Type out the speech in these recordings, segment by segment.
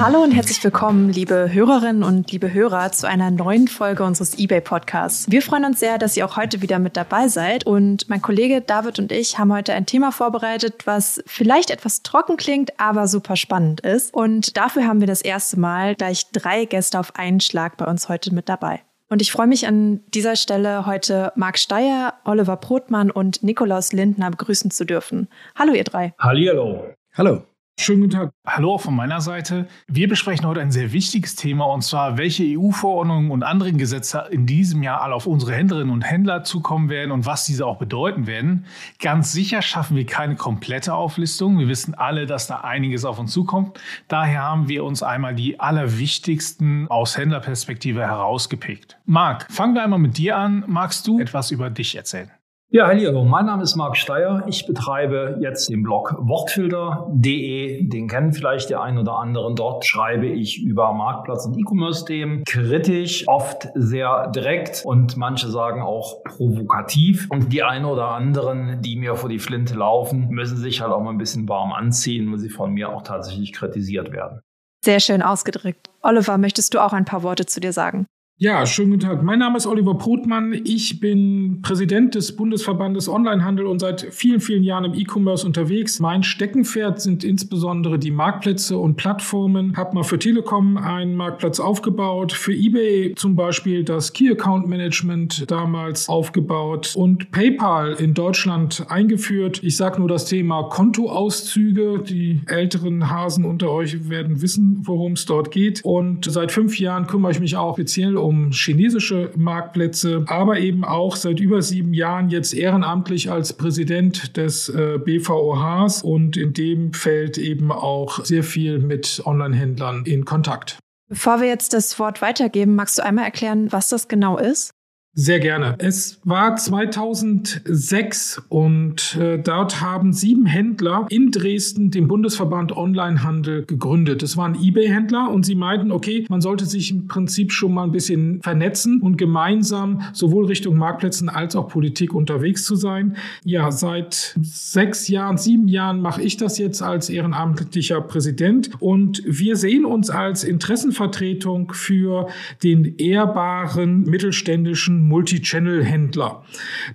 Hallo und herzlich willkommen, liebe Hörerinnen und liebe Hörer, zu einer neuen Folge unseres eBay Podcasts. Wir freuen uns sehr, dass ihr auch heute wieder mit dabei seid. Und mein Kollege David und ich haben heute ein Thema vorbereitet, was vielleicht etwas trocken klingt, aber super spannend ist. Und dafür haben wir das erste Mal gleich drei Gäste auf einen Schlag bei uns heute mit dabei. Und ich freue mich an dieser Stelle heute Marc Steyer, Oliver Brotmann und Nikolaus Lindner begrüßen zu dürfen. Hallo ihr drei. Hallihallo. Hallo. Schönen guten Tag. Hallo auch von meiner Seite. Wir besprechen heute ein sehr wichtiges Thema und zwar, welche EU-Verordnungen und anderen Gesetze in diesem Jahr alle auf unsere Händlerinnen und Händler zukommen werden und was diese auch bedeuten werden. Ganz sicher schaffen wir keine komplette Auflistung. Wir wissen alle, dass da einiges auf uns zukommt. Daher haben wir uns einmal die allerwichtigsten aus Händlerperspektive herausgepickt. Marc, fangen wir einmal mit dir an. Magst du etwas über dich erzählen? Ja, hallo, mein Name ist Marc Steyer. Ich betreibe jetzt den Blog wortfilter.de. Den kennen vielleicht der ein oder anderen. Dort schreibe ich über Marktplatz- und E-Commerce-Themen kritisch, oft sehr direkt und manche sagen auch provokativ. Und die ein oder anderen, die mir vor die Flinte laufen, müssen sich halt auch mal ein bisschen warm anziehen, weil sie von mir auch tatsächlich kritisiert werden. Sehr schön ausgedrückt. Oliver, möchtest du auch ein paar Worte zu dir sagen? Ja, schönen guten Tag. Mein Name ist Oliver Brotmann. Ich bin Präsident des Bundesverbandes Onlinehandel und seit vielen, vielen Jahren im E-Commerce unterwegs. Mein Steckenpferd sind insbesondere die Marktplätze und Plattformen. Hab mal für Telekom einen Marktplatz aufgebaut, für eBay zum Beispiel das Key Account Management damals aufgebaut und PayPal in Deutschland eingeführt. Ich sage nur das Thema Kontoauszüge. Die älteren Hasen unter euch werden wissen, worum es dort geht. Und seit fünf Jahren kümmere ich mich auch speziell um um chinesische Marktplätze, aber eben auch seit über sieben Jahren jetzt ehrenamtlich als Präsident des äh, BVOHs und in dem Feld eben auch sehr viel mit Online-Händlern in Kontakt. Bevor wir jetzt das Wort weitergeben, magst du einmal erklären, was das genau ist? Sehr gerne. Es war 2006 und äh, dort haben sieben Händler in Dresden den Bundesverband Onlinehandel gegründet. Es waren eBay-Händler und sie meinten, okay, man sollte sich im Prinzip schon mal ein bisschen vernetzen und gemeinsam sowohl Richtung Marktplätzen als auch Politik unterwegs zu sein. Ja, seit sechs Jahren, sieben Jahren mache ich das jetzt als ehrenamtlicher Präsident und wir sehen uns als Interessenvertretung für den ehrbaren mittelständischen Multi-Channel-Händler.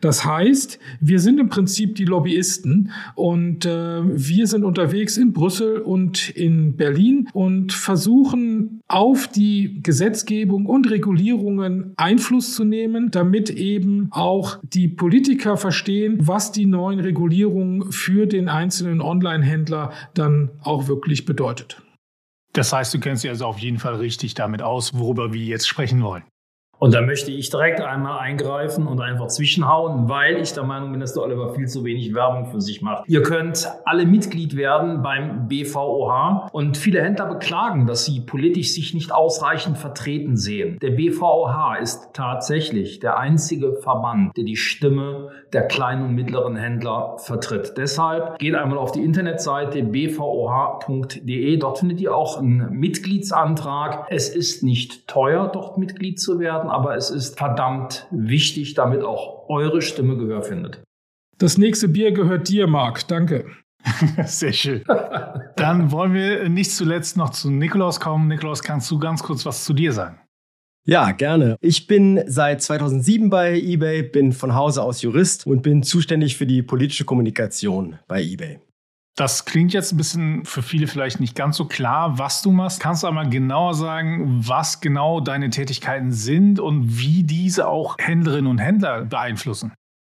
Das heißt, wir sind im Prinzip die Lobbyisten und äh, wir sind unterwegs in Brüssel und in Berlin und versuchen auf die Gesetzgebung und Regulierungen Einfluss zu nehmen, damit eben auch die Politiker verstehen, was die neuen Regulierungen für den einzelnen Online-Händler dann auch wirklich bedeutet. Das heißt, du kennst dich also auf jeden Fall richtig damit aus, worüber wir jetzt sprechen wollen. Und da möchte ich direkt einmal eingreifen und einfach zwischenhauen, weil ich der Meinung bin, dass der Oliver viel zu wenig Werbung für sich macht. Ihr könnt alle Mitglied werden beim BVOH und viele Händler beklagen, dass sie politisch sich nicht ausreichend vertreten sehen. Der BVOH ist tatsächlich der einzige Verband, der die Stimme der kleinen und mittleren Händler vertritt. Deshalb geht einmal auf die Internetseite bvoh.de. Dort findet ihr auch einen Mitgliedsantrag. Es ist nicht teuer, dort Mitglied zu werden aber es ist verdammt wichtig, damit auch eure Stimme Gehör findet. Das nächste Bier gehört dir, Marc. Danke. Sehr schön. Dann wollen wir nicht zuletzt noch zu Nikolaus kommen. Nikolaus, kannst du ganz kurz was zu dir sagen? Ja, gerne. Ich bin seit 2007 bei eBay, bin von Hause aus Jurist und bin zuständig für die politische Kommunikation bei eBay. Das klingt jetzt ein bisschen für viele vielleicht nicht ganz so klar, was du machst. Kannst du einmal genauer sagen, was genau deine Tätigkeiten sind und wie diese auch Händlerinnen und Händler beeinflussen?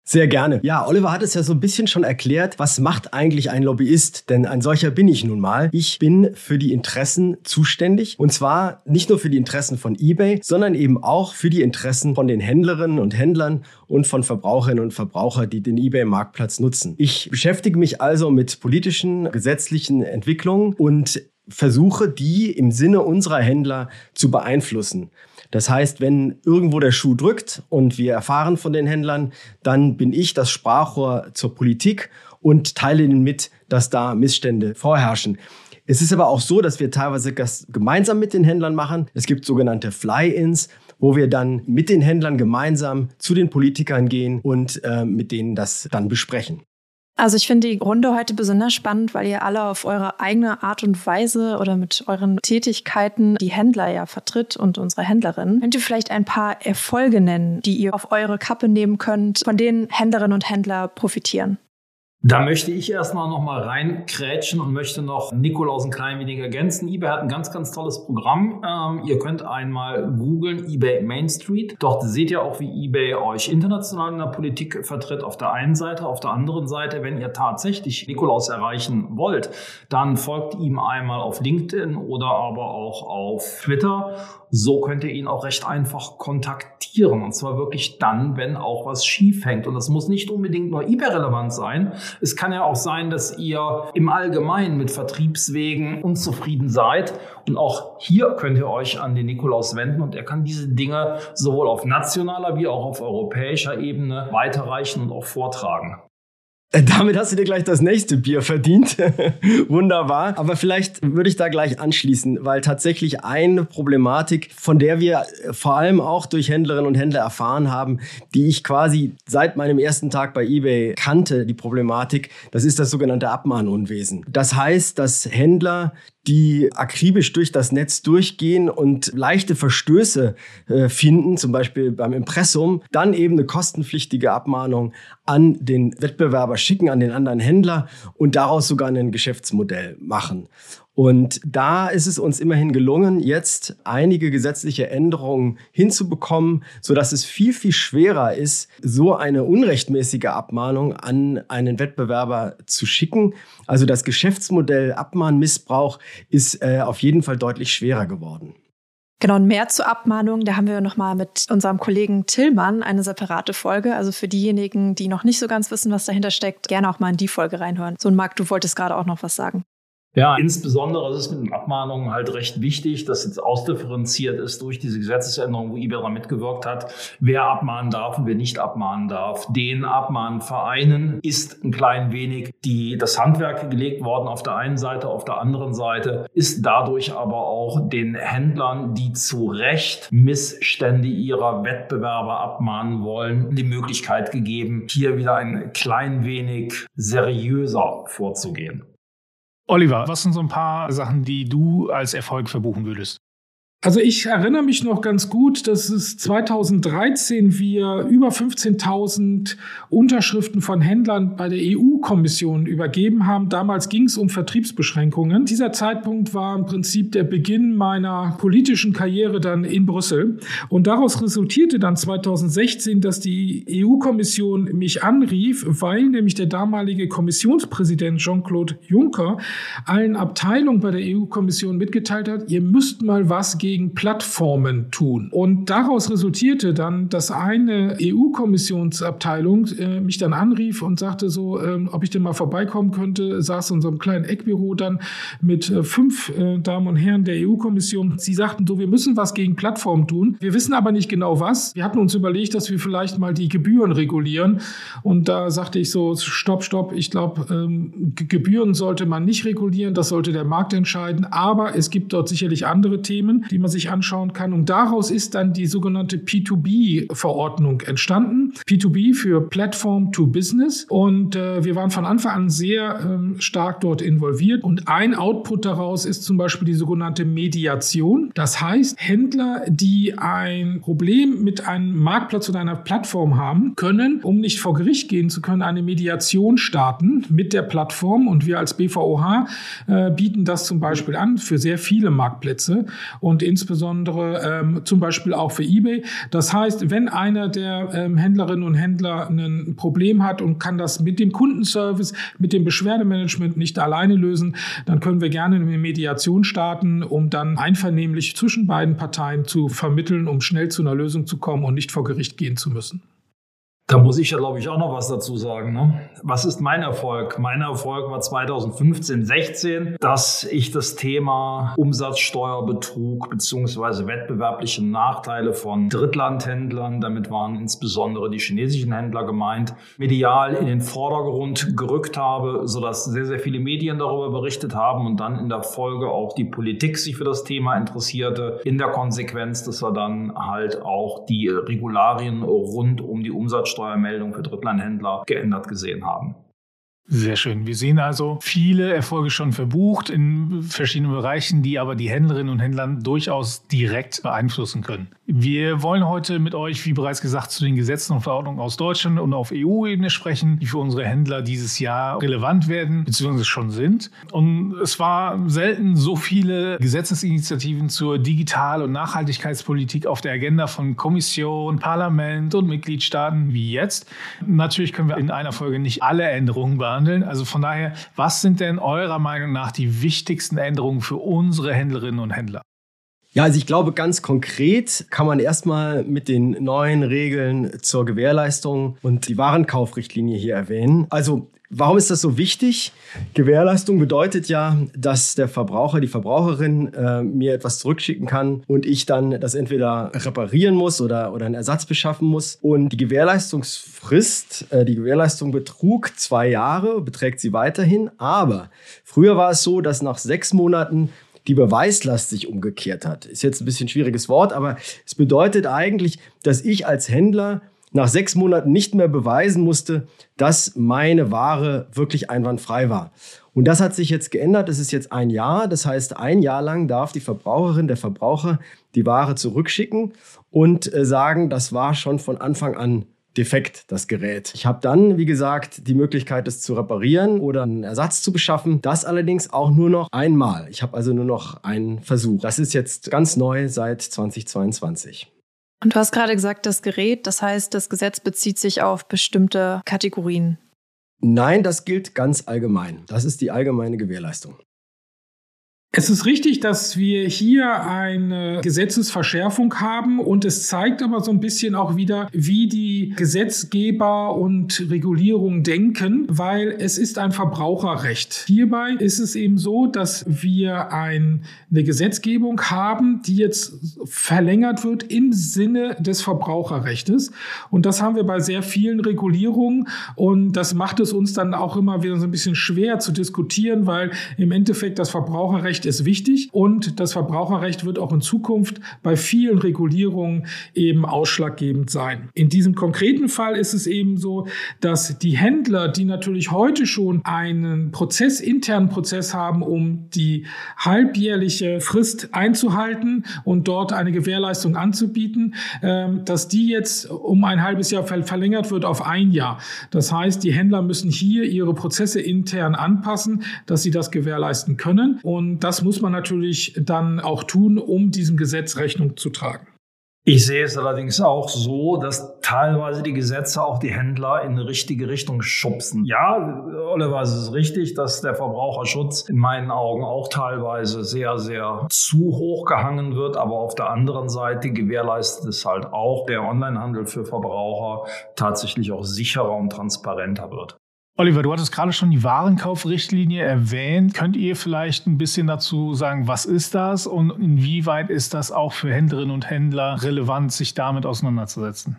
Sehr gerne. Ja, Oliver hat es ja so ein bisschen schon erklärt. Was macht eigentlich ein Lobbyist? Denn ein solcher bin ich nun mal. Ich bin für die Interessen zuständig. Und zwar nicht nur für die Interessen von eBay, sondern eben auch für die Interessen von den Händlerinnen und Händlern und von Verbraucherinnen und Verbrauchern, die den eBay-Marktplatz nutzen. Ich beschäftige mich also mit politischen, gesetzlichen Entwicklungen und versuche, die im Sinne unserer Händler zu beeinflussen. Das heißt, wenn irgendwo der Schuh drückt und wir erfahren von den Händlern, dann bin ich das Sprachrohr zur Politik und teile ihnen mit, dass da Missstände vorherrschen. Es ist aber auch so, dass wir teilweise das gemeinsam mit den Händlern machen. Es gibt sogenannte Fly-ins, wo wir dann mit den Händlern gemeinsam zu den Politikern gehen und äh, mit denen das dann besprechen. Also ich finde die Runde heute besonders spannend, weil ihr alle auf eure eigene Art und Weise oder mit euren Tätigkeiten die Händler ja vertritt und unsere Händlerinnen. Könnt ihr vielleicht ein paar Erfolge nennen, die ihr auf eure Kappe nehmen könnt, von denen Händlerinnen und Händler profitieren? Da möchte ich erstmal noch mal reinkrätschen und möchte noch Nikolaus ein klein wenig ergänzen. eBay hat ein ganz, ganz tolles Programm. Ähm, ihr könnt einmal googeln eBay Main Street. Dort seht ihr auch, wie eBay euch international in der Politik vertritt auf der einen Seite. Auf der anderen Seite, wenn ihr tatsächlich Nikolaus erreichen wollt, dann folgt ihm einmal auf LinkedIn oder aber auch auf Twitter so könnt ihr ihn auch recht einfach kontaktieren. Und zwar wirklich dann, wenn auch was schief hängt. Und das muss nicht unbedingt nur eBay-relevant sein. Es kann ja auch sein, dass ihr im Allgemeinen mit Vertriebswegen unzufrieden seid. Und auch hier könnt ihr euch an den Nikolaus wenden und er kann diese Dinge sowohl auf nationaler wie auch auf europäischer Ebene weiterreichen und auch vortragen. Äh, damit hast du dir gleich das nächste Bier verdient. Wunderbar. Aber vielleicht würde ich da gleich anschließen, weil tatsächlich eine Problematik, von der wir vor allem auch durch Händlerinnen und Händler erfahren haben, die ich quasi seit meinem ersten Tag bei eBay kannte, die Problematik, das ist das sogenannte Abmahnunwesen. Das heißt, dass Händler die akribisch durch das Netz durchgehen und leichte Verstöße äh, finden, zum Beispiel beim Impressum, dann eben eine kostenpflichtige Abmahnung an den Wettbewerber schicken, an den anderen Händler und daraus sogar ein Geschäftsmodell machen. Und da ist es uns immerhin gelungen, jetzt einige gesetzliche Änderungen hinzubekommen, so dass es viel, viel schwerer ist, so eine unrechtmäßige Abmahnung an einen Wettbewerber zu schicken. Also das Geschäftsmodell Abmahnmissbrauch ist äh, auf jeden Fall deutlich schwerer geworden. Genau, und mehr zur Abmahnung, da haben wir nochmal mit unserem Kollegen Tillmann eine separate Folge. Also für diejenigen, die noch nicht so ganz wissen, was dahinter steckt, gerne auch mal in die Folge reinhören. So, und Marc, du wolltest gerade auch noch was sagen. Ja, insbesondere ist es mit den Abmahnungen halt recht wichtig, dass jetzt ausdifferenziert ist durch diese Gesetzesänderung, wo IBERA mitgewirkt hat, wer abmahnen darf und wer nicht abmahnen darf. Den Abmahnvereinen ist ein klein wenig die, das Handwerk gelegt worden auf der einen Seite, auf der anderen Seite ist dadurch aber auch den Händlern, die zu Recht Missstände ihrer Wettbewerber abmahnen wollen, die Möglichkeit gegeben, hier wieder ein klein wenig seriöser vorzugehen. Oliver, was sind so ein paar Sachen, die du als Erfolg verbuchen würdest? Also ich erinnere mich noch ganz gut, dass es 2013 wir über 15.000 Unterschriften von Händlern bei der EU-Kommission übergeben haben. Damals ging es um Vertriebsbeschränkungen. Dieser Zeitpunkt war im Prinzip der Beginn meiner politischen Karriere dann in Brüssel. Und daraus resultierte dann 2016, dass die EU-Kommission mich anrief, weil nämlich der damalige Kommissionspräsident Jean-Claude Juncker allen Abteilungen bei der EU-Kommission mitgeteilt hat, ihr müsst mal was gegen gegen Plattformen tun. Und daraus resultierte dann, dass eine EU-Kommissionsabteilung äh, mich dann anrief und sagte so, ähm, ob ich denn mal vorbeikommen könnte, saß in unserem kleinen Eckbüro dann mit äh, fünf äh, Damen und Herren der EU-Kommission. Sie sagten so, wir müssen was gegen Plattformen tun. Wir wissen aber nicht genau was. Wir hatten uns überlegt, dass wir vielleicht mal die Gebühren regulieren. Und da sagte ich so, stopp, stopp. Ich glaube, ähm, Gebühren sollte man nicht regulieren. Das sollte der Markt entscheiden. Aber es gibt dort sicherlich andere Themen, die man man sich anschauen kann. Und daraus ist dann die sogenannte P2B-Verordnung entstanden. P2B für Platform to Business. Und äh, wir waren von Anfang an sehr ähm, stark dort involviert. Und ein Output daraus ist zum Beispiel die sogenannte Mediation. Das heißt, Händler, die ein Problem mit einem Marktplatz oder einer Plattform haben, können, um nicht vor Gericht gehen zu können, eine Mediation starten mit der Plattform. Und wir als BVOH äh, bieten das zum Beispiel an für sehr viele Marktplätze. Und insbesondere ähm, zum Beispiel auch für eBay. Das heißt, wenn einer der ähm, Händlerinnen und Händler ein Problem hat und kann das mit dem Kundenservice, mit dem Beschwerdemanagement nicht alleine lösen, dann können wir gerne eine Mediation starten, um dann einvernehmlich zwischen beiden Parteien zu vermitteln, um schnell zu einer Lösung zu kommen und nicht vor Gericht gehen zu müssen. Da muss ich ja, glaube ich, auch noch was dazu sagen. Ne? Was ist mein Erfolg? Mein Erfolg war 2015, 16, dass ich das Thema Umsatzsteuerbetrug beziehungsweise wettbewerbliche Nachteile von Drittlandhändlern, damit waren insbesondere die chinesischen Händler gemeint, medial in den Vordergrund gerückt habe, sodass sehr, sehr viele Medien darüber berichtet haben und dann in der Folge auch die Politik sich für das Thema interessierte. In der Konsequenz, dass wir dann halt auch die Regularien rund um die Umsatzsteuer Umsatzsteuermeldung für Drittlandhändler geändert gesehen haben. Sehr schön. Wir sehen also viele Erfolge schon verbucht in verschiedenen Bereichen, die aber die Händlerinnen und Händler durchaus direkt beeinflussen können. Wir wollen heute mit euch, wie bereits gesagt, zu den Gesetzen und Verordnungen aus Deutschland und auf EU-Ebene sprechen, die für unsere Händler dieses Jahr relevant werden, beziehungsweise schon sind. Und es war selten so viele Gesetzesinitiativen zur Digital- und Nachhaltigkeitspolitik auf der Agenda von Kommission, Parlament und Mitgliedstaaten wie jetzt. Natürlich können wir in einer Folge nicht alle Änderungen beantworten behandeln. Also von daher, was sind denn eurer Meinung nach die wichtigsten Änderungen für unsere Händlerinnen und Händler? Ja, also ich glaube, ganz konkret kann man erstmal mit den neuen Regeln zur Gewährleistung und die Warenkaufrichtlinie hier erwähnen. Also Warum ist das so wichtig? Gewährleistung bedeutet ja, dass der Verbraucher, die Verbraucherin äh, mir etwas zurückschicken kann und ich dann das entweder reparieren muss oder, oder einen Ersatz beschaffen muss. Und die Gewährleistungsfrist, äh, die Gewährleistung betrug zwei Jahre, beträgt sie weiterhin. Aber früher war es so, dass nach sechs Monaten die Beweislast sich umgekehrt hat. Ist jetzt ein bisschen schwieriges Wort, aber es bedeutet eigentlich, dass ich als Händler nach sechs Monaten nicht mehr beweisen musste, dass meine Ware wirklich einwandfrei war. Und das hat sich jetzt geändert. Es ist jetzt ein Jahr. Das heißt, ein Jahr lang darf die Verbraucherin, der Verbraucher die Ware zurückschicken und äh, sagen, das war schon von Anfang an defekt, das Gerät. Ich habe dann, wie gesagt, die Möglichkeit, es zu reparieren oder einen Ersatz zu beschaffen. Das allerdings auch nur noch einmal. Ich habe also nur noch einen Versuch. Das ist jetzt ganz neu seit 2022. Und du hast gerade gesagt, das Gerät, das heißt, das Gesetz bezieht sich auf bestimmte Kategorien. Nein, das gilt ganz allgemein. Das ist die allgemeine Gewährleistung. Es ist richtig, dass wir hier eine Gesetzesverschärfung haben und es zeigt aber so ein bisschen auch wieder, wie die Gesetzgeber und Regulierung denken, weil es ist ein Verbraucherrecht. Hierbei ist es eben so, dass wir ein, eine Gesetzgebung haben, die jetzt verlängert wird im Sinne des Verbraucherrechtes und das haben wir bei sehr vielen Regulierungen und das macht es uns dann auch immer wieder so ein bisschen schwer zu diskutieren, weil im Endeffekt das Verbraucherrecht ist wichtig und das Verbraucherrecht wird auch in Zukunft bei vielen Regulierungen eben ausschlaggebend sein. In diesem konkreten Fall ist es eben so, dass die Händler, die natürlich heute schon einen Prozess, internen Prozess haben, um die halbjährliche Frist einzuhalten und dort eine Gewährleistung anzubieten, ähm, dass die jetzt um ein halbes Jahr verlängert wird auf ein Jahr. Das heißt, die Händler müssen hier ihre Prozesse intern anpassen, dass sie das gewährleisten können. Und das muss man natürlich dann auch tun, um diesem Gesetz Rechnung zu tragen. Ich sehe es allerdings auch so, dass teilweise die Gesetze auch die Händler in eine richtige Richtung schubsen. Ja, Oliver, es ist richtig, dass der Verbraucherschutz in meinen Augen auch teilweise sehr, sehr zu hoch gehangen wird. Aber auf der anderen Seite gewährleistet es halt auch, der Onlinehandel für Verbraucher tatsächlich auch sicherer und transparenter wird. Oliver, du hattest gerade schon die Warenkaufrichtlinie erwähnt. Könnt ihr vielleicht ein bisschen dazu sagen, was ist das und inwieweit ist das auch für Händlerinnen und Händler relevant, sich damit auseinanderzusetzen?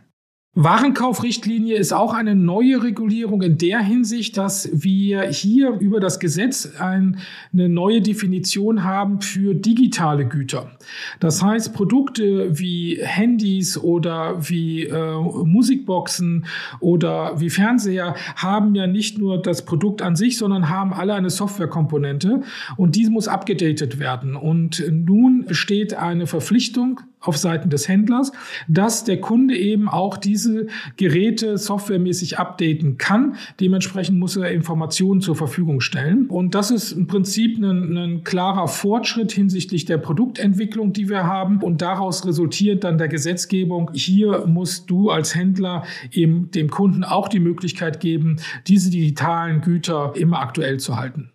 Warenkaufrichtlinie ist auch eine neue Regulierung in der Hinsicht, dass wir hier über das Gesetz ein, eine neue Definition haben für digitale Güter. Das heißt, Produkte wie Handys oder wie äh, Musikboxen oder wie Fernseher haben ja nicht nur das Produkt an sich, sondern haben alle eine Softwarekomponente und diese muss abgedatet werden. Und nun besteht eine Verpflichtung auf Seiten des Händlers, dass der Kunde eben auch diese Geräte softwaremäßig updaten kann. Dementsprechend muss er Informationen zur Verfügung stellen. Und das ist im Prinzip ein, ein klarer Fortschritt hinsichtlich der Produktentwicklung, die wir haben. Und daraus resultiert dann der Gesetzgebung. Hier musst du als Händler eben dem Kunden auch die Möglichkeit geben, diese digitalen Güter immer aktuell zu halten.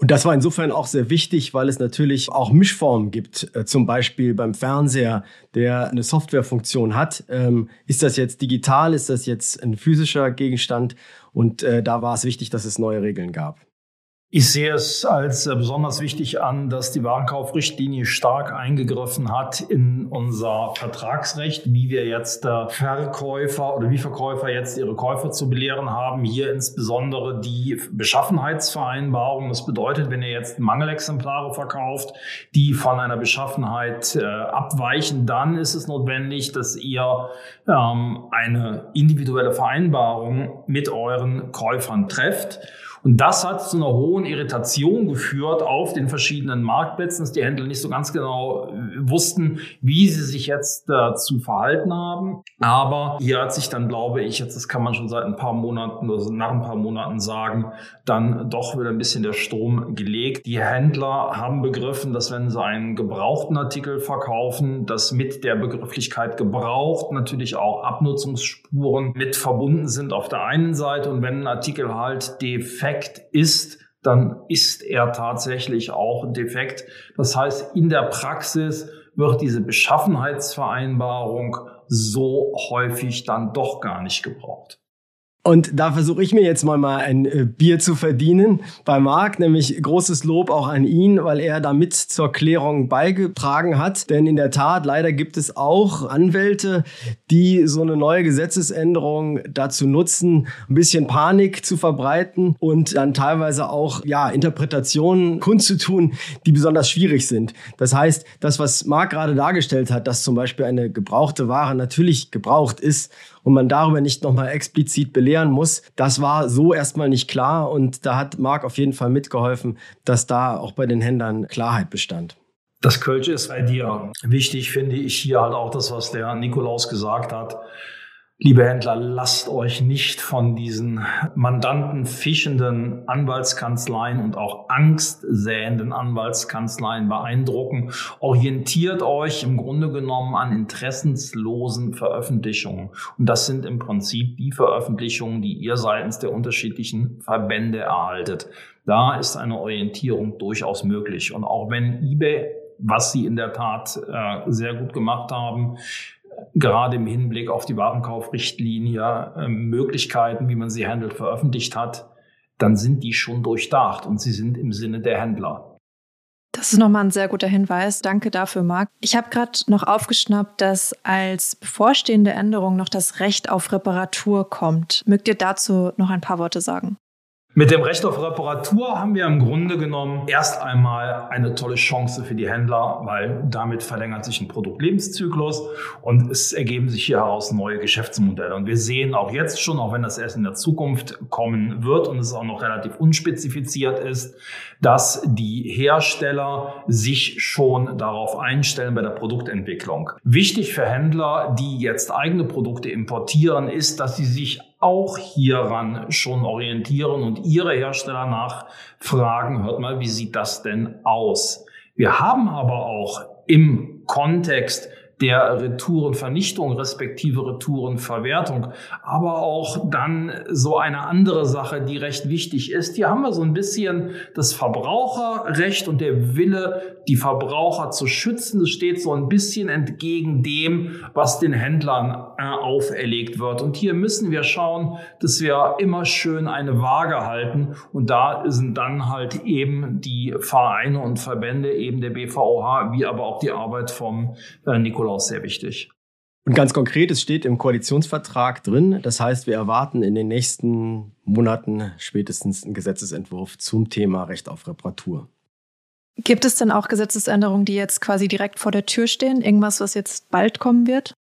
Und das war insofern auch sehr wichtig, weil es natürlich auch Mischformen gibt. Äh, zum Beispiel beim Fernseher, der eine Softwarefunktion hat. Ähm, ist das jetzt digital? Ist das jetzt ein physischer Gegenstand? Und äh, da war es wichtig, dass es neue Regeln gab. Ich sehe es als äh, besonders wichtig an, dass die Warenkaufrichtlinie stark eingegriffen hat in unser Vertragsrecht, wie wir jetzt äh, Verkäufer oder wie Verkäufer jetzt ihre Käufer zu belehren haben. Hier insbesondere die Beschaffenheitsvereinbarung. Das bedeutet, wenn ihr jetzt Mangelexemplare verkauft, die von einer Beschaffenheit äh, abweichen, dann ist es notwendig, dass ihr ähm, eine individuelle Vereinbarung mit euren Käufern trefft. Und das hat zu einer hohen Irritation geführt auf den verschiedenen Marktplätzen, dass die Händler nicht so ganz genau äh, wussten, wie sie sich jetzt äh, zu verhalten haben. Aber hier hat sich dann, glaube ich, jetzt das kann man schon seit ein paar Monaten, also nach ein paar Monaten sagen, dann doch wieder ein bisschen der Strom gelegt. Die Händler haben begriffen, dass wenn sie einen gebrauchten Artikel verkaufen, dass mit der Begrifflichkeit gebraucht natürlich auch Abnutzungsspuren mit verbunden sind auf der einen Seite und wenn ein Artikel halt defekt ist, dann ist er tatsächlich auch defekt. Das heißt, in der Praxis wird diese Beschaffenheitsvereinbarung so häufig dann doch gar nicht gebraucht. Und da versuche ich mir jetzt mal, mal ein äh, Bier zu verdienen bei Marc, nämlich großes Lob auch an ihn, weil er damit zur Klärung beigetragen hat. Denn in der Tat, leider gibt es auch Anwälte, die so eine neue Gesetzesänderung dazu nutzen, ein bisschen Panik zu verbreiten und dann teilweise auch ja, Interpretationen kundzutun, die besonders schwierig sind. Das heißt, das, was Marc gerade dargestellt hat, dass zum Beispiel eine gebrauchte Ware natürlich gebraucht ist und man darüber nicht nochmal explizit belehren muss. Das war so erstmal nicht klar und da hat Marc auf jeden Fall mitgeholfen, dass da auch bei den Händlern Klarheit bestand. Das Kölsch ist bei dir. Wichtig finde ich hier halt auch das, was der Nikolaus gesagt hat. Liebe Händler, lasst euch nicht von diesen Mandanten fischenden Anwaltskanzleien und auch angstsähenden Anwaltskanzleien beeindrucken. Orientiert euch im Grunde genommen an interessenslosen Veröffentlichungen. Und das sind im Prinzip die Veröffentlichungen, die ihr seitens der unterschiedlichen Verbände erhaltet. Da ist eine Orientierung durchaus möglich. Und auch wenn eBay was sie in der Tat äh, sehr gut gemacht haben, gerade im Hinblick auf die Warenkaufrichtlinie äh, Möglichkeiten, wie man sie handelt, veröffentlicht hat, dann sind die schon durchdacht und sie sind im Sinne der Händler. Das ist nochmal ein sehr guter Hinweis. Danke dafür, Marc. Ich habe gerade noch aufgeschnappt, dass als bevorstehende Änderung noch das Recht auf Reparatur kommt. Mögt ihr dazu noch ein paar Worte sagen? Mit dem Recht auf Reparatur haben wir im Grunde genommen erst einmal eine tolle Chance für die Händler, weil damit verlängert sich ein Produktlebenszyklus und es ergeben sich hier heraus neue Geschäftsmodelle. Und wir sehen auch jetzt schon, auch wenn das erst in der Zukunft kommen wird und es auch noch relativ unspezifiziert ist, dass die Hersteller sich schon darauf einstellen bei der Produktentwicklung. Wichtig für Händler, die jetzt eigene Produkte importieren, ist, dass sie sich auch hieran schon orientieren und ihre Hersteller nachfragen, hört mal, wie sieht das denn aus? Wir haben aber auch im Kontext der Retourenvernichtung respektive Retourenverwertung. Aber auch dann so eine andere Sache, die recht wichtig ist. Hier haben wir so ein bisschen das Verbraucherrecht und der Wille, die Verbraucher zu schützen. Das steht so ein bisschen entgegen dem, was den Händlern äh, auferlegt wird. Und hier müssen wir schauen, dass wir immer schön eine Waage halten. Und da sind dann halt eben die Vereine und Verbände, eben der BVOH, wie aber auch die Arbeit vom äh, Nikolaus Nikolaus sehr wichtig. Und ganz konkret, es steht im Koalitionsvertrag drin. Das heißt, wir erwarten in den nächsten Monaten spätestens einen Gesetzesentwurf zum Thema Recht auf Reparatur. Gibt es denn auch Gesetzesänderungen, die jetzt quasi direkt vor der Tür stehen? Irgendwas, was jetzt bald kommen wird?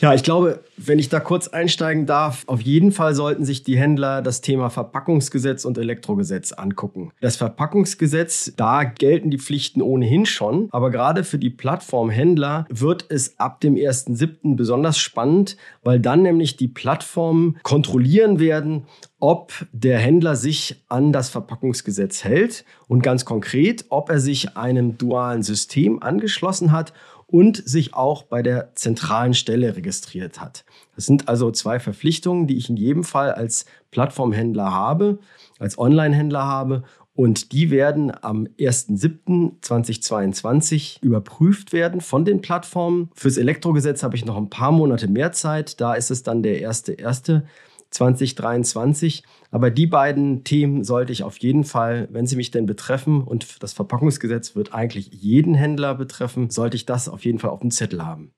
Ja, ich glaube, wenn ich da kurz einsteigen darf, auf jeden Fall sollten sich die Händler das Thema Verpackungsgesetz und Elektrogesetz angucken. Das Verpackungsgesetz, da gelten die Pflichten ohnehin schon, aber gerade für die Plattformhändler wird es ab dem 1.7. besonders spannend, weil dann nämlich die Plattformen kontrollieren werden, ob der Händler sich an das Verpackungsgesetz hält und ganz konkret, ob er sich einem dualen System angeschlossen hat und sich auch bei der zentralen Stelle registriert hat. Das sind also zwei Verpflichtungen, die ich in jedem Fall als Plattformhändler habe, als Onlinehändler habe und die werden am 1.7.2022 überprüft werden von den Plattformen. Fürs Elektrogesetz habe ich noch ein paar Monate mehr Zeit. Da ist es dann der 1.1. 2023. Aber die beiden Themen sollte ich auf jeden Fall, wenn sie mich denn betreffen, und das Verpackungsgesetz wird eigentlich jeden Händler betreffen, sollte ich das auf jeden Fall auf dem Zettel haben.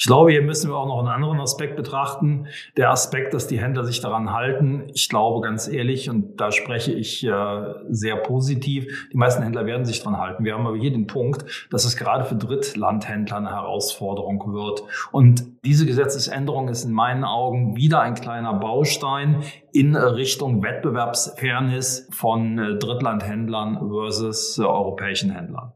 Ich glaube, hier müssen wir auch noch einen anderen Aspekt betrachten. Der Aspekt, dass die Händler sich daran halten. Ich glaube ganz ehrlich, und da spreche ich äh, sehr positiv, die meisten Händler werden sich daran halten. Wir haben aber hier den Punkt, dass es gerade für Drittlandhändler eine Herausforderung wird. Und diese Gesetzesänderung ist in meinen Augen wieder ein kleiner Baustein in Richtung Wettbewerbsfairness von äh, Drittlandhändlern versus äh, europäischen Händlern.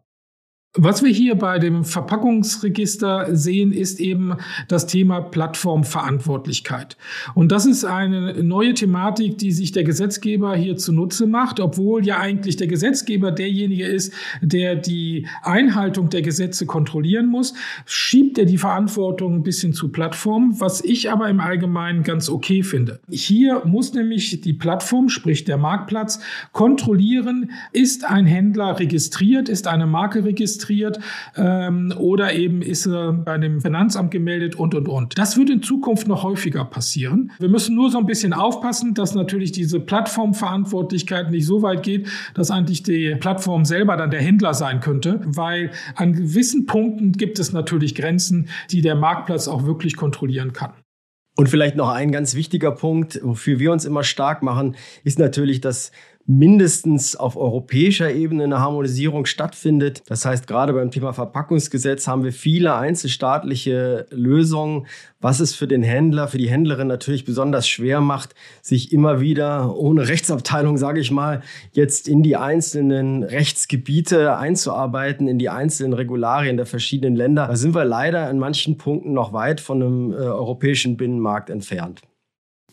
Was wir hier bei dem Verpackungsregister sehen, ist eben das Thema Plattformverantwortlichkeit. Und das ist eine neue Thematik, die sich der Gesetzgeber hier zunutze macht, obwohl ja eigentlich der Gesetzgeber derjenige ist, der die Einhaltung der Gesetze kontrollieren muss, schiebt er die Verantwortung ein bisschen zu Plattformen, was ich aber im Allgemeinen ganz okay finde. Hier muss nämlich die Plattform, sprich der Marktplatz, kontrollieren, ist ein Händler registriert, ist eine Marke registriert, registriert ähm, oder eben ist er bei dem Finanzamt gemeldet und, und, und. Das wird in Zukunft noch häufiger passieren. Wir müssen nur so ein bisschen aufpassen, dass natürlich diese Plattformverantwortlichkeit nicht so weit geht, dass eigentlich die Plattform selber dann der Händler sein könnte, weil an gewissen Punkten gibt es natürlich Grenzen, die der Marktplatz auch wirklich kontrollieren kann. Und vielleicht noch ein ganz wichtiger Punkt, wofür wir uns immer stark machen, ist natürlich, dass mindestens auf europäischer Ebene eine Harmonisierung stattfindet. Das heißt, gerade beim Thema Verpackungsgesetz haben wir viele einzelstaatliche Lösungen, was es für den Händler, für die Händlerin natürlich besonders schwer macht, sich immer wieder ohne Rechtsabteilung, sage ich mal, jetzt in die einzelnen Rechtsgebiete einzuarbeiten, in die einzelnen Regularien der verschiedenen Länder. Da sind wir leider an manchen Punkten noch weit von einem äh, europäischen Binnenmarkt entfernt.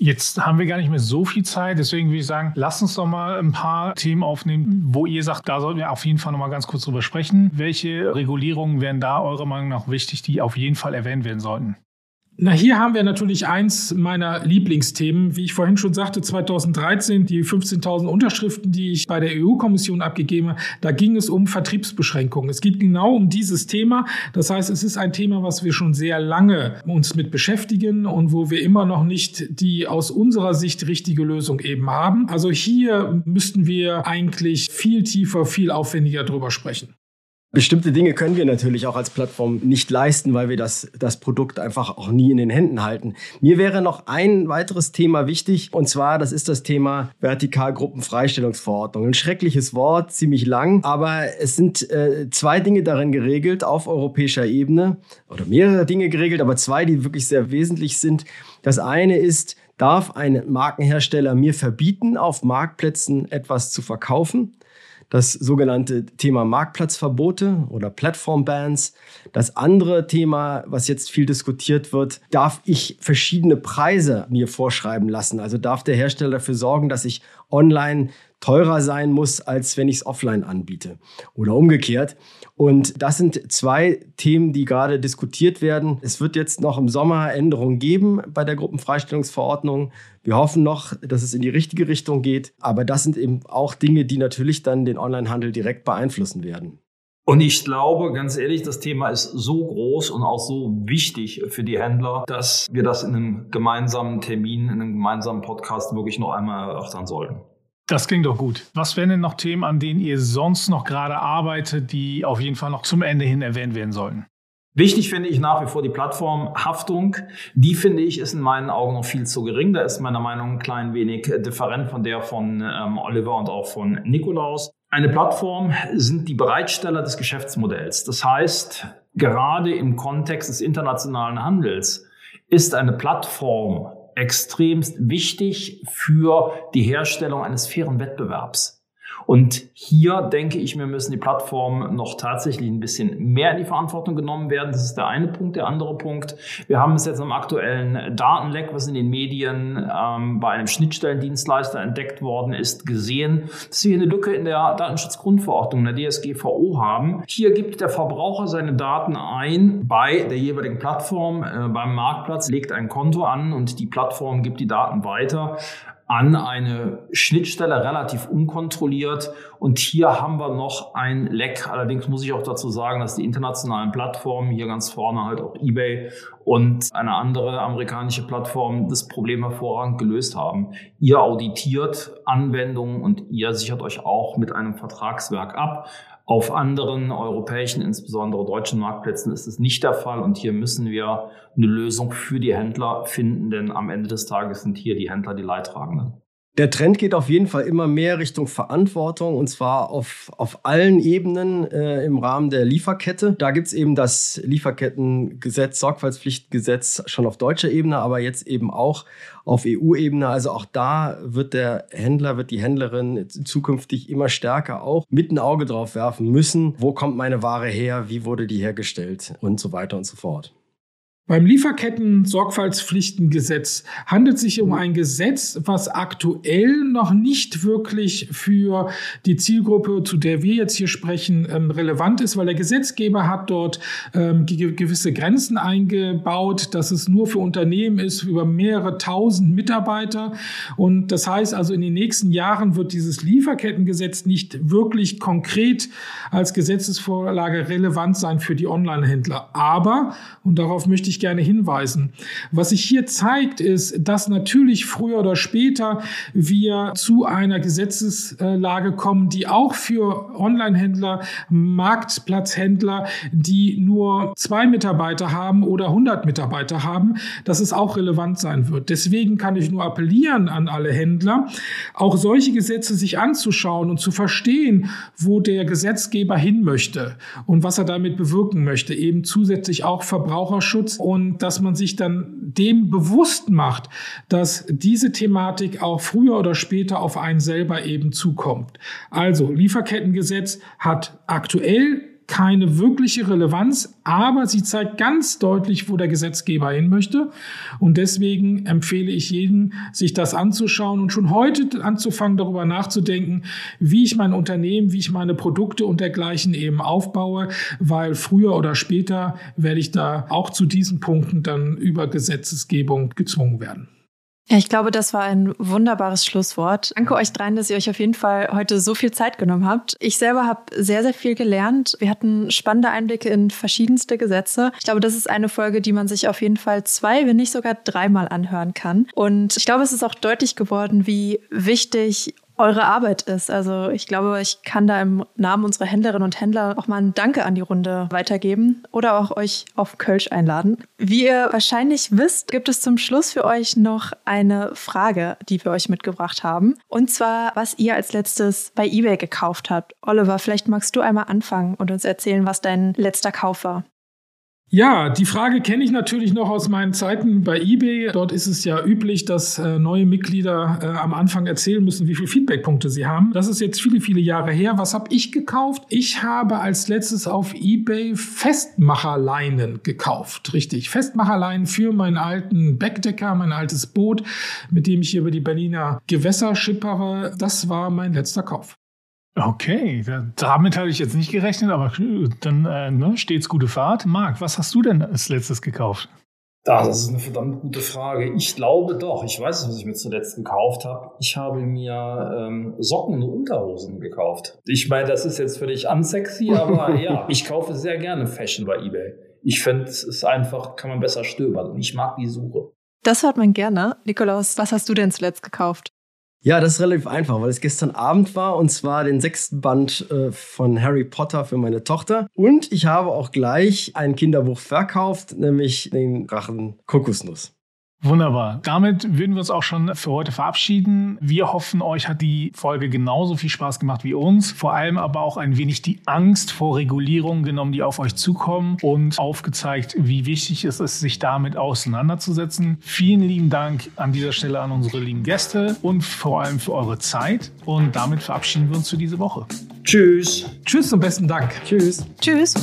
Jetzt haben wir gar nicht mehr so viel Zeit, deswegen würde ich sagen, lasst uns doch mal ein paar Themen aufnehmen, wo ihr sagt, da sollten wir auf jeden Fall noch mal ganz kurz drüber sprechen. Welche Regulierungen wären da eurer Meinung nach wichtig, die auf jeden Fall erwähnt werden sollten? Na, hier haben wir natürlich eins meiner Lieblingsthemen. Wie ich vorhin schon sagte, 2013 die 15.000 Unterschriften, die ich bei der EU-Kommission abgegeben habe, da ging es um Vertriebsbeschränkungen. Es geht genau um dieses Thema. Das heißt, es ist ein Thema, was wir schon sehr lange uns mit beschäftigen und wo wir immer noch nicht die aus unserer Sicht richtige Lösung eben haben. Also hier müssten wir eigentlich viel tiefer, viel aufwendiger drüber sprechen. Bestimmte Dinge können wir natürlich auch als Plattform nicht leisten, weil wir das, das Produkt einfach auch nie in den Händen halten. Mir wäre noch ein weiteres Thema wichtig, und zwar, das ist das Thema Vertikalgruppenfreistellungsverordnung. Ein schreckliches Wort, ziemlich lang, aber es sind äh, zwei Dinge darin geregelt auf europäischer Ebene, oder mehrere Dinge geregelt, aber zwei, die wirklich sehr wesentlich sind. Das eine ist, darf ein Markenhersteller mir verbieten, auf Marktplätzen etwas zu verkaufen? Das sogenannte Thema Marktplatzverbote oder Plattform-Bans. Das andere Thema, was jetzt viel diskutiert wird, darf ich verschiedene Preise mir vorschreiben lassen? Also darf der Hersteller dafür sorgen, dass ich online teurer sein muss, als wenn ich es offline anbiete oder umgekehrt. Und das sind zwei Themen, die gerade diskutiert werden. Es wird jetzt noch im Sommer Änderungen geben bei der Gruppenfreistellungsverordnung. Wir hoffen noch, dass es in die richtige Richtung geht. Aber das sind eben auch Dinge, die natürlich dann den Onlinehandel direkt beeinflussen werden. Und ich glaube, ganz ehrlich, das Thema ist so groß und auch so wichtig für die Händler, dass wir das in einem gemeinsamen Termin, in einem gemeinsamen Podcast wirklich noch einmal erörtern sollten. Das klingt doch gut. Was wären denn noch Themen, an denen ihr sonst noch gerade arbeitet, die auf jeden Fall noch zum Ende hin erwähnt werden sollten? Wichtig finde ich nach wie vor die Plattformhaftung. Die finde ich ist in meinen Augen noch viel zu gering. Da ist meiner Meinung nach ein klein wenig different von der von ähm, Oliver und auch von Nikolaus. Eine Plattform sind die Bereitsteller des Geschäftsmodells. Das heißt, gerade im Kontext des internationalen Handels ist eine Plattform extremst wichtig für die Herstellung eines fairen Wettbewerbs. Und hier denke ich mir, müssen die Plattformen noch tatsächlich ein bisschen mehr in die Verantwortung genommen werden. Das ist der eine Punkt. Der andere Punkt, wir haben es jetzt am aktuellen Datenleck, was in den Medien ähm, bei einem Schnittstellendienstleister entdeckt worden ist, gesehen, dass wir eine Lücke in der Datenschutzgrundverordnung, der DSGVO haben. Hier gibt der Verbraucher seine Daten ein bei der jeweiligen Plattform, äh, beim Marktplatz, legt ein Konto an und die Plattform gibt die Daten weiter an eine Schnittstelle relativ unkontrolliert. Und hier haben wir noch ein Leck. Allerdings muss ich auch dazu sagen, dass die internationalen Plattformen, hier ganz vorne halt auch eBay und eine andere amerikanische Plattform, das Problem hervorragend gelöst haben. Ihr auditiert Anwendungen und ihr sichert euch auch mit einem Vertragswerk ab. Auf anderen europäischen, insbesondere deutschen Marktplätzen ist es nicht der Fall und hier müssen wir eine Lösung für die Händler finden, denn am Ende des Tages sind hier die Händler die Leidtragenden. Der Trend geht auf jeden Fall immer mehr Richtung Verantwortung und zwar auf, auf allen Ebenen äh, im Rahmen der Lieferkette. Da gibt's eben das Lieferkettengesetz, Sorgfaltspflichtgesetz schon auf deutscher Ebene, aber jetzt eben auch auf EU-Ebene. Also auch da wird der Händler, wird die Händlerin zukünftig immer stärker auch mit ein Auge drauf werfen müssen. Wo kommt meine Ware her? Wie wurde die hergestellt? Und so weiter und so fort. Beim Lieferketten-Sorgfaltspflichtengesetz handelt es sich um ein Gesetz, was aktuell noch nicht wirklich für die Zielgruppe, zu der wir jetzt hier sprechen, ähm, relevant ist, weil der Gesetzgeber hat dort ähm, gewisse Grenzen eingebaut, dass es nur für Unternehmen ist, über mehrere tausend Mitarbeiter. Und das heißt also, in den nächsten Jahren wird dieses Lieferkettengesetz nicht wirklich konkret als Gesetzesvorlage relevant sein für die Online-Händler. Aber, und darauf möchte ich gerne hinweisen. Was sich hier zeigt, ist, dass natürlich früher oder später wir zu einer Gesetzeslage kommen, die auch für Online-Händler, Marktplatzhändler, die nur zwei Mitarbeiter haben oder 100 Mitarbeiter haben, dass es auch relevant sein wird. Deswegen kann ich nur appellieren an alle Händler, auch solche Gesetze sich anzuschauen und zu verstehen, wo der Gesetzgeber hin möchte und was er damit bewirken möchte. Eben zusätzlich auch Verbraucherschutz und dass man sich dann dem bewusst macht, dass diese Thematik auch früher oder später auf einen selber eben zukommt. Also Lieferkettengesetz hat aktuell keine wirkliche Relevanz, aber sie zeigt ganz deutlich, wo der Gesetzgeber hin möchte. Und deswegen empfehle ich jedem, sich das anzuschauen und schon heute anzufangen, darüber nachzudenken, wie ich mein Unternehmen, wie ich meine Produkte und dergleichen eben aufbaue, weil früher oder später werde ich da auch zu diesen Punkten dann über Gesetzesgebung gezwungen werden. Ja, ich glaube, das war ein wunderbares Schlusswort. Danke euch dreien, dass ihr euch auf jeden Fall heute so viel Zeit genommen habt. Ich selber habe sehr, sehr viel gelernt. Wir hatten spannende Einblicke in verschiedenste Gesetze. Ich glaube, das ist eine Folge, die man sich auf jeden Fall zwei, wenn nicht sogar dreimal anhören kann. Und ich glaube, es ist auch deutlich geworden, wie wichtig eure Arbeit ist. Also ich glaube, ich kann da im Namen unserer Händlerinnen und Händler auch mal ein Danke an die Runde weitergeben oder auch euch auf Kölsch einladen. Wie ihr wahrscheinlich wisst, gibt es zum Schluss für euch noch eine Frage, die wir euch mitgebracht haben. Und zwar, was ihr als letztes bei eBay gekauft habt. Oliver, vielleicht magst du einmal anfangen und uns erzählen, was dein letzter Kauf war. Ja, die Frage kenne ich natürlich noch aus meinen Zeiten bei eBay. Dort ist es ja üblich, dass äh, neue Mitglieder äh, am Anfang erzählen müssen, wie viele Feedbackpunkte sie haben. Das ist jetzt viele, viele Jahre her. Was habe ich gekauft? Ich habe als letztes auf eBay Festmacherleinen gekauft. Richtig, Festmacherleinen für meinen alten Backdecker, mein altes Boot, mit dem ich hier über die Berliner Gewässer schippere. Das war mein letzter Kauf. Okay, damit habe ich jetzt nicht gerechnet, aber dann äh, ne, stets gute Fahrt. Marc, was hast du denn als letztes gekauft? Das ist eine verdammt gute Frage. Ich glaube doch. Ich weiß, was ich mir zuletzt gekauft habe. Ich habe mir ähm, Socken und Unterhosen gekauft. Ich meine, das ist jetzt völlig unsexy, aber ja, ich kaufe sehr gerne Fashion bei eBay. Ich finde, es ist einfach, kann man besser stöbern und ich mag die Suche. Das hört man gerne. Nikolaus, was hast du denn zuletzt gekauft? Ja, das ist relativ einfach, weil es gestern Abend war und zwar den sechsten Band äh, von Harry Potter für meine Tochter. Und ich habe auch gleich ein Kinderbuch verkauft, nämlich den Drachen Kokosnuss. Wunderbar. Damit würden wir uns auch schon für heute verabschieden. Wir hoffen, euch hat die Folge genauso viel Spaß gemacht wie uns. Vor allem aber auch ein wenig die Angst vor Regulierungen genommen, die auf euch zukommen und aufgezeigt, wie wichtig es ist, sich damit auseinanderzusetzen. Vielen lieben Dank an dieser Stelle an unsere lieben Gäste und vor allem für eure Zeit. Und damit verabschieden wir uns für diese Woche. Tschüss. Tschüss und besten Dank. Tschüss. Tschüss.